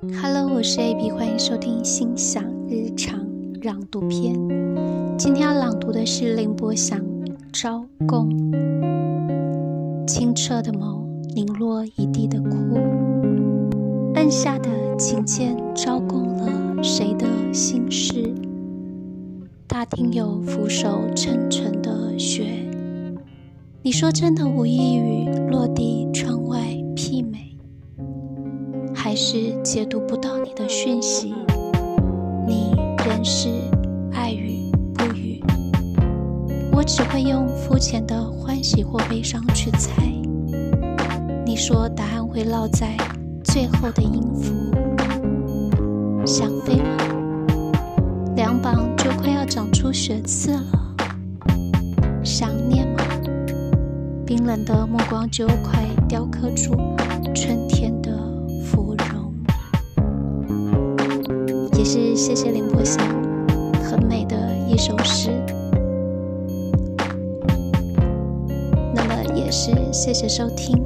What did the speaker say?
Hello，我是 AB，欢迎收听心想日常朗读篇。今天要朗读的是林伯祥《招供》。清澈的眸凝落一地的哭，按下的琴键招供了谁的心事？大厅有俯首称臣的雪。你说真的无一语落地是解读不到你的讯息？你仍是爱与不语，我只会用肤浅的欢喜或悲伤去猜。你说答案会落在最后的音符，想飞吗？两膀就快要长出血刺了，想念吗？冰冷的目光就快雕刻出春天也是谢谢林伯祥，很美的一首诗。那么也是谢谢收听。